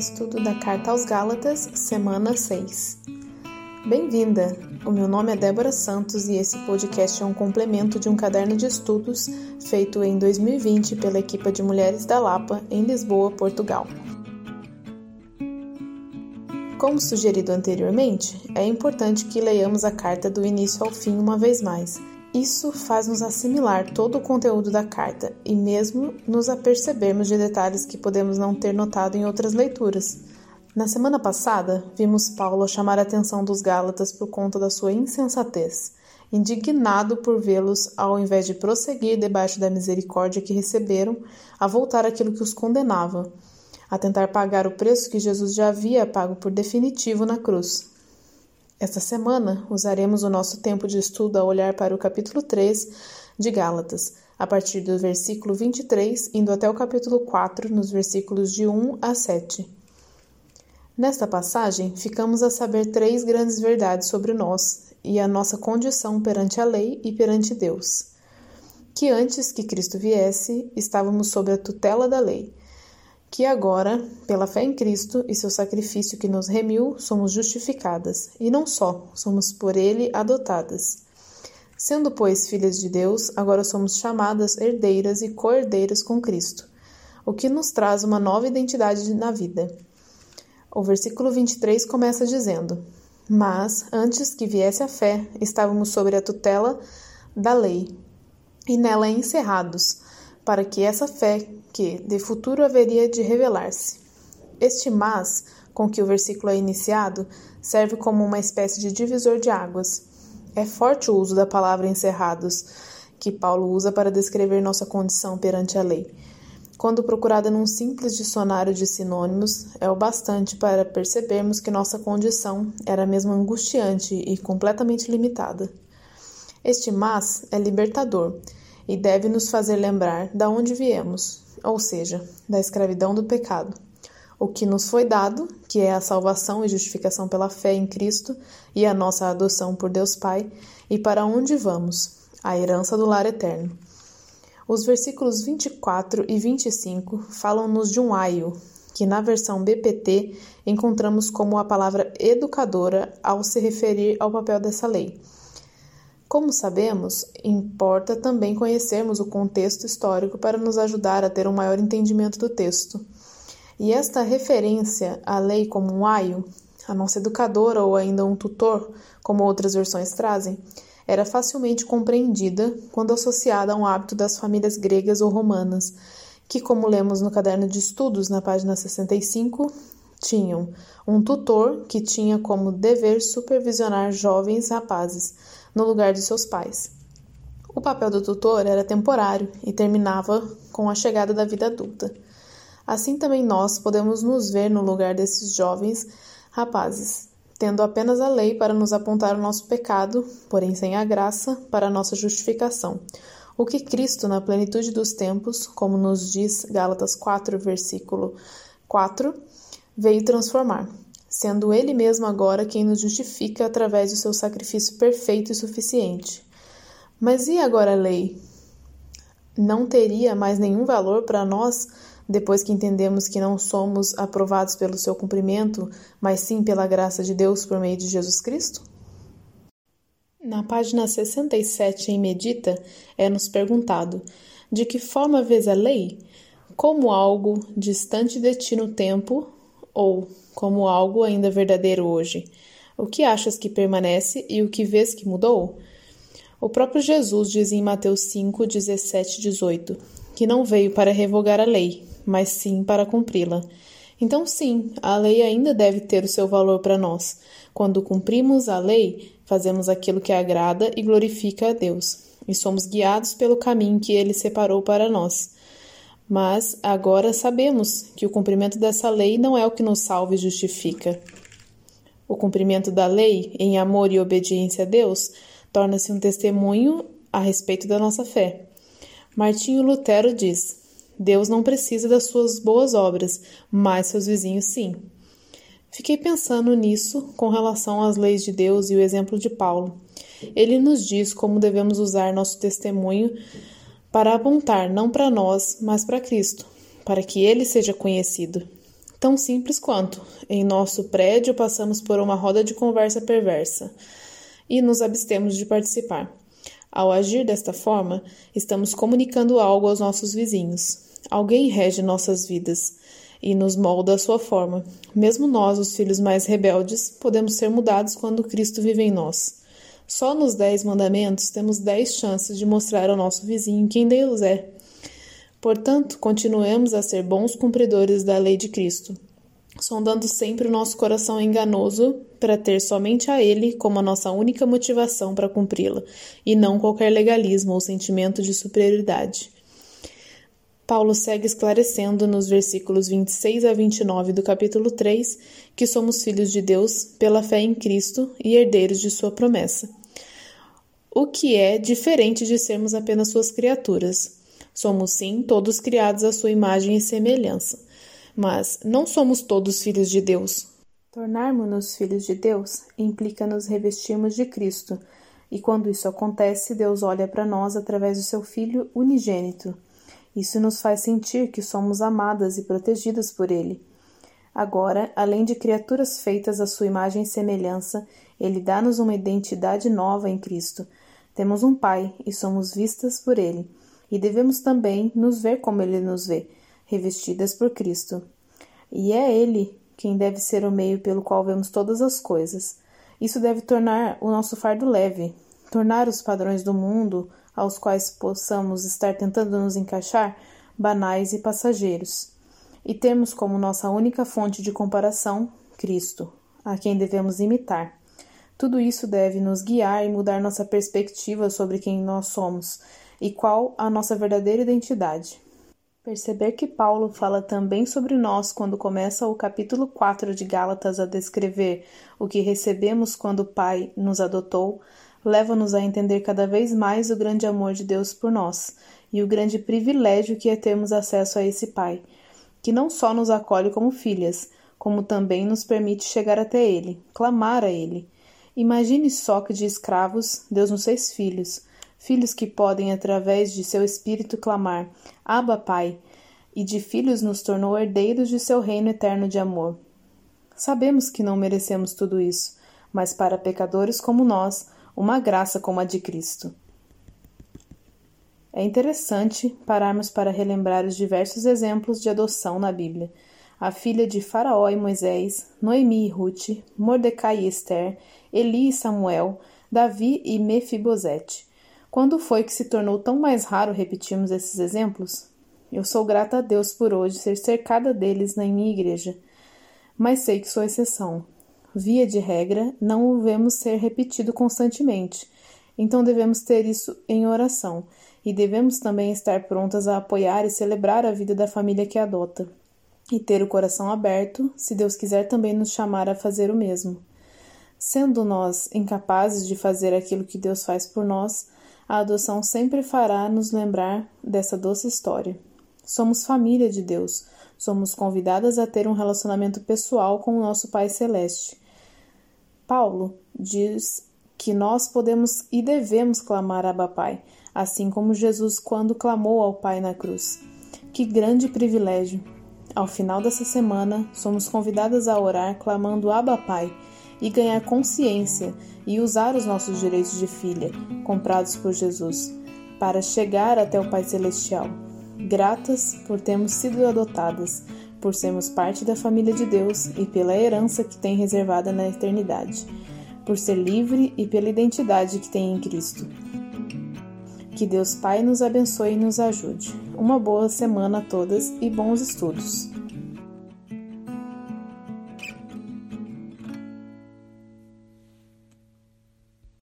Estudo da Carta aos Gálatas, semana 6. Bem-vinda! O meu nome é Débora Santos e esse podcast é um complemento de um caderno de estudos feito em 2020 pela equipa de mulheres da Lapa, em Lisboa, Portugal. Como sugerido anteriormente, é importante que leiamos a carta do início ao fim uma vez mais isso faz-nos assimilar todo o conteúdo da carta e mesmo nos apercebermos de detalhes que podemos não ter notado em outras leituras. Na semana passada, vimos Paulo chamar a atenção dos Gálatas por conta da sua insensatez, indignado por vê-los, ao invés de prosseguir debaixo da misericórdia que receberam, a voltar àquilo que os condenava, a tentar pagar o preço que Jesus já havia pago por definitivo na cruz. Esta semana usaremos o nosso tempo de estudo a olhar para o capítulo 3 de Gálatas, a partir do versículo 23, indo até o capítulo 4, nos versículos de 1 a 7. Nesta passagem, ficamos a saber três grandes verdades sobre nós e a nossa condição perante a lei e perante Deus. Que antes que Cristo viesse, estávamos sob a tutela da lei que agora, pela fé em Cristo e seu sacrifício que nos remiu, somos justificadas, e não só, somos por ele adotadas. Sendo, pois, filhas de Deus, agora somos chamadas herdeiras e co-herdeiras com Cristo, o que nos traz uma nova identidade na vida. O versículo 23 começa dizendo: Mas, antes que viesse a fé, estávamos sob a tutela da lei, e nela encerrados, para que essa fé que de futuro haveria de revelar-se. Este mas, com que o versículo é iniciado, serve como uma espécie de divisor de águas. É forte o uso da palavra encerrados, que Paulo usa para descrever nossa condição perante a lei. Quando procurada num simples dicionário de sinônimos, é o bastante para percebermos que nossa condição era mesmo angustiante e completamente limitada. Este mas é libertador e deve nos fazer lembrar de onde viemos, ou seja, da escravidão do pecado. O que nos foi dado, que é a salvação e justificação pela fé em Cristo e a nossa adoção por Deus Pai, e para onde vamos, a herança do lar eterno. Os versículos 24 e 25 falam-nos de um aio, que na versão BPT encontramos como a palavra educadora ao se referir ao papel dessa lei. Como sabemos, importa também conhecermos o contexto histórico para nos ajudar a ter um maior entendimento do texto. E esta referência à lei como um aio, a nossa educadora ou ainda um tutor, como outras versões trazem, era facilmente compreendida quando associada a um hábito das famílias gregas ou romanas, que, como lemos no caderno de estudos na página 65, tinham um tutor que tinha como dever supervisionar jovens rapazes no lugar de seus pais. O papel do tutor era temporário e terminava com a chegada da vida adulta. Assim também nós podemos nos ver no lugar desses jovens rapazes, tendo apenas a lei para nos apontar o nosso pecado, porém sem a graça para a nossa justificação. O que Cristo, na plenitude dos tempos, como nos diz Gálatas 4, versículo 4, veio transformar sendo Ele mesmo agora quem nos justifica através do seu sacrifício perfeito e suficiente. Mas e agora a lei? Não teria mais nenhum valor para nós depois que entendemos que não somos aprovados pelo seu cumprimento, mas sim pela graça de Deus por meio de Jesus Cristo? Na página 67 em Medita, é nos perguntado: de que forma vês a lei? Como algo distante de ti no tempo, ou como algo ainda verdadeiro hoje? O que achas que permanece e o que vês que mudou? O próprio Jesus diz em Mateus 5, 17 e 18 que não veio para revogar a lei, mas sim para cumpri-la. Então, sim, a lei ainda deve ter o seu valor para nós. Quando cumprimos a lei, fazemos aquilo que agrada e glorifica a Deus, e somos guiados pelo caminho que ele separou para nós. Mas agora sabemos que o cumprimento dessa lei não é o que nos salva e justifica. O cumprimento da lei, em amor e obediência a Deus, torna-se um testemunho a respeito da nossa fé. Martinho Lutero diz: Deus não precisa das suas boas obras, mas seus vizinhos sim. Fiquei pensando nisso com relação às leis de Deus e o exemplo de Paulo. Ele nos diz como devemos usar nosso testemunho para apontar não para nós, mas para Cristo, para que ele seja conhecido. Tão simples quanto: em nosso prédio passamos por uma roda de conversa perversa e nos abstemos de participar. Ao agir desta forma, estamos comunicando algo aos nossos vizinhos. Alguém rege nossas vidas e nos molda à sua forma. Mesmo nós, os filhos mais rebeldes, podemos ser mudados quando Cristo vive em nós. Só nos Dez Mandamentos temos dez chances de mostrar ao nosso vizinho quem Deus é. Portanto, continuemos a ser bons cumpridores da lei de Cristo, sondando sempre o nosso coração enganoso para ter somente a Ele como a nossa única motivação para cumpri-la, e não qualquer legalismo ou sentimento de superioridade. Paulo segue esclarecendo nos versículos 26 a 29 do capítulo 3 que somos filhos de Deus pela fé em Cristo e herdeiros de Sua promessa. O que é diferente de sermos apenas Suas criaturas. Somos, sim, todos criados à sua imagem e semelhança. Mas não somos todos filhos de Deus. Tornarmos-nos filhos de Deus implica nos revestirmos de Cristo, e quando isso acontece, Deus olha para nós através do seu Filho unigênito. Isso nos faz sentir que somos amadas e protegidas por Ele. Agora, além de criaturas feitas à sua imagem e semelhança, Ele dá-nos uma identidade nova em Cristo. Temos um Pai e somos vistas por Ele e devemos também nos ver como ele nos vê, revestidas por Cristo. E é ele quem deve ser o meio pelo qual vemos todas as coisas. Isso deve tornar o nosso fardo leve, tornar os padrões do mundo aos quais possamos estar tentando nos encaixar banais e passageiros, e termos como nossa única fonte de comparação Cristo, a quem devemos imitar. Tudo isso deve nos guiar e mudar nossa perspectiva sobre quem nós somos e qual a nossa verdadeira identidade. Perceber que Paulo fala também sobre nós quando começa o capítulo 4 de Gálatas a descrever o que recebemos quando o Pai nos adotou, leva-nos a entender cada vez mais o grande amor de Deus por nós e o grande privilégio que é termos acesso a esse Pai, que não só nos acolhe como filhas, como também nos permite chegar até Ele, clamar a Ele. Imagine só que de escravos Deus nos fez filhos filhos que podem, através de seu espírito, clamar: Abba, Pai, e de filhos nos tornou herdeiros de seu reino eterno de amor. Sabemos que não merecemos tudo isso, mas para pecadores como nós, uma graça como a de Cristo. É interessante pararmos para relembrar os diversos exemplos de adoção na Bíblia. A filha de Faraó e Moisés, Noemi e Ruth, Mordecai e Esther, Eli e Samuel, Davi e Mefibosete. Quando foi que se tornou tão mais raro repetirmos esses exemplos? Eu sou grata a Deus por hoje ser cercada deles na minha igreja, mas sei que sou exceção. Via de regra, não o vemos ser repetido constantemente, então devemos ter isso em oração e devemos também estar prontas a apoiar e celebrar a vida da família que adota, e ter o coração aberto, se Deus quiser também nos chamar a fazer o mesmo. Sendo nós incapazes de fazer aquilo que Deus faz por nós, a adoção sempre fará nos lembrar dessa doce história. Somos família de Deus, somos convidadas a ter um relacionamento pessoal com o nosso Pai Celeste. Paulo diz que nós podemos e devemos clamar Abba Pai, assim como Jesus quando clamou ao Pai na cruz. Que grande privilégio! Ao final dessa semana, somos convidadas a orar clamando Abba Pai e ganhar consciência e usar os nossos direitos de filha, comprados por Jesus, para chegar até o Pai Celestial. Gratas por termos sido adotadas, por sermos parte da família de Deus e pela herança que tem reservada na eternidade, por ser livre e pela identidade que tem em Cristo. Que Deus Pai nos abençoe e nos ajude. Uma boa semana a todas e bons estudos!